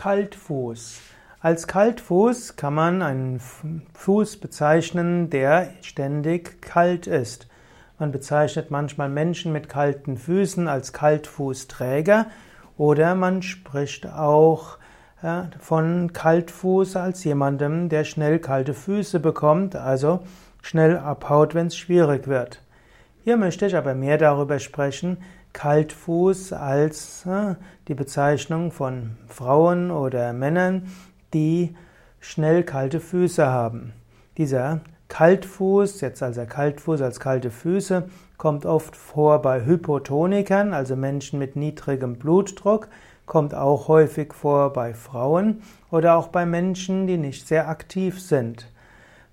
Kaltfuß. Als Kaltfuß kann man einen Fuß bezeichnen, der ständig kalt ist. Man bezeichnet manchmal Menschen mit kalten Füßen als Kaltfußträger oder man spricht auch von Kaltfuß als jemandem, der schnell kalte Füße bekommt, also schnell abhaut, wenn es schwierig wird. Hier möchte ich aber mehr darüber sprechen, Kaltfuß als äh, die Bezeichnung von Frauen oder Männern, die schnell kalte Füße haben. Dieser Kaltfuß, jetzt also Kaltfuß als kalte Füße, kommt oft vor bei Hypotonikern, also Menschen mit niedrigem Blutdruck, kommt auch häufig vor bei Frauen oder auch bei Menschen, die nicht sehr aktiv sind.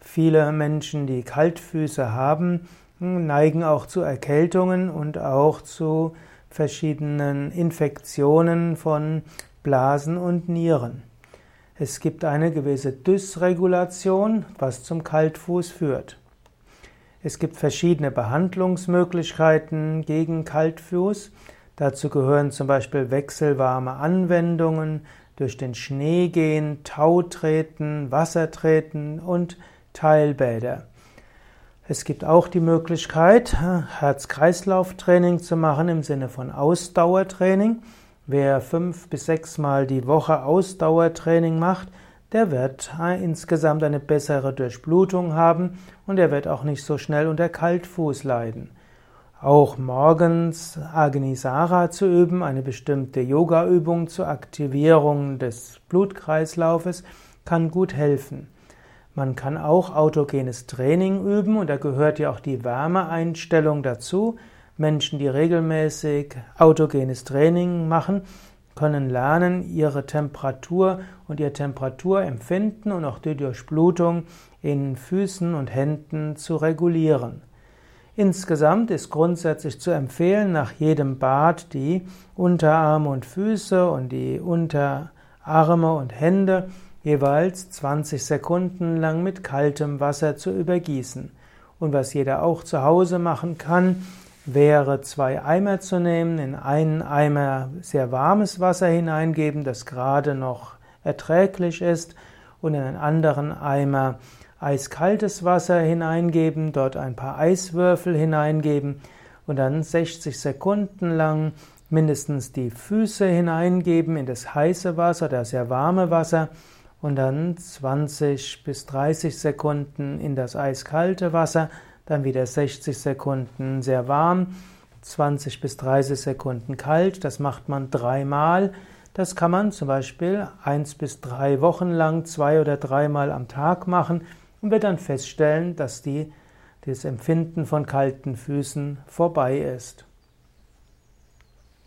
Viele Menschen, die Kaltfüße haben, neigen auch zu Erkältungen und auch zu verschiedenen Infektionen von Blasen und Nieren. Es gibt eine gewisse Dysregulation, was zum Kaltfuß führt. Es gibt verschiedene Behandlungsmöglichkeiten gegen Kaltfuß. Dazu gehören zum Beispiel wechselwarme Anwendungen, durch den Schnee gehen, Tau treten, Wasser treten und Teilbäder. Es gibt auch die Möglichkeit, Herz-Kreislauf-Training zu machen im Sinne von Ausdauertraining. Wer fünf bis sechs Mal die Woche Ausdauertraining macht, der wird insgesamt eine bessere Durchblutung haben und er wird auch nicht so schnell unter Kaltfuß leiden. Auch morgens Agnisara zu üben, eine bestimmte Yoga-Übung zur Aktivierung des Blutkreislaufes, kann gut helfen. Man kann auch autogenes Training üben und da gehört ja auch die Wärmeeinstellung dazu. Menschen, die regelmäßig autogenes Training machen, können lernen, ihre Temperatur und ihr Temperaturempfinden und auch die Durchblutung in Füßen und Händen zu regulieren. Insgesamt ist grundsätzlich zu empfehlen, nach jedem Bad die Unterarme und Füße und die Unterarme und Hände jeweils 20 Sekunden lang mit kaltem Wasser zu übergießen. Und was jeder auch zu Hause machen kann, wäre zwei Eimer zu nehmen, in einen Eimer sehr warmes Wasser hineingeben, das gerade noch erträglich ist, und in einen anderen Eimer eiskaltes Wasser hineingeben, dort ein paar Eiswürfel hineingeben und dann 60 Sekunden lang mindestens die Füße hineingeben in das heiße Wasser, das sehr warme Wasser und dann 20 bis 30 Sekunden in das eiskalte Wasser, dann wieder 60 Sekunden sehr warm, 20 bis 30 Sekunden kalt. Das macht man dreimal. Das kann man zum Beispiel eins bis drei Wochen lang zwei oder dreimal am Tag machen und wird dann feststellen, dass die, das Empfinden von kalten Füßen vorbei ist.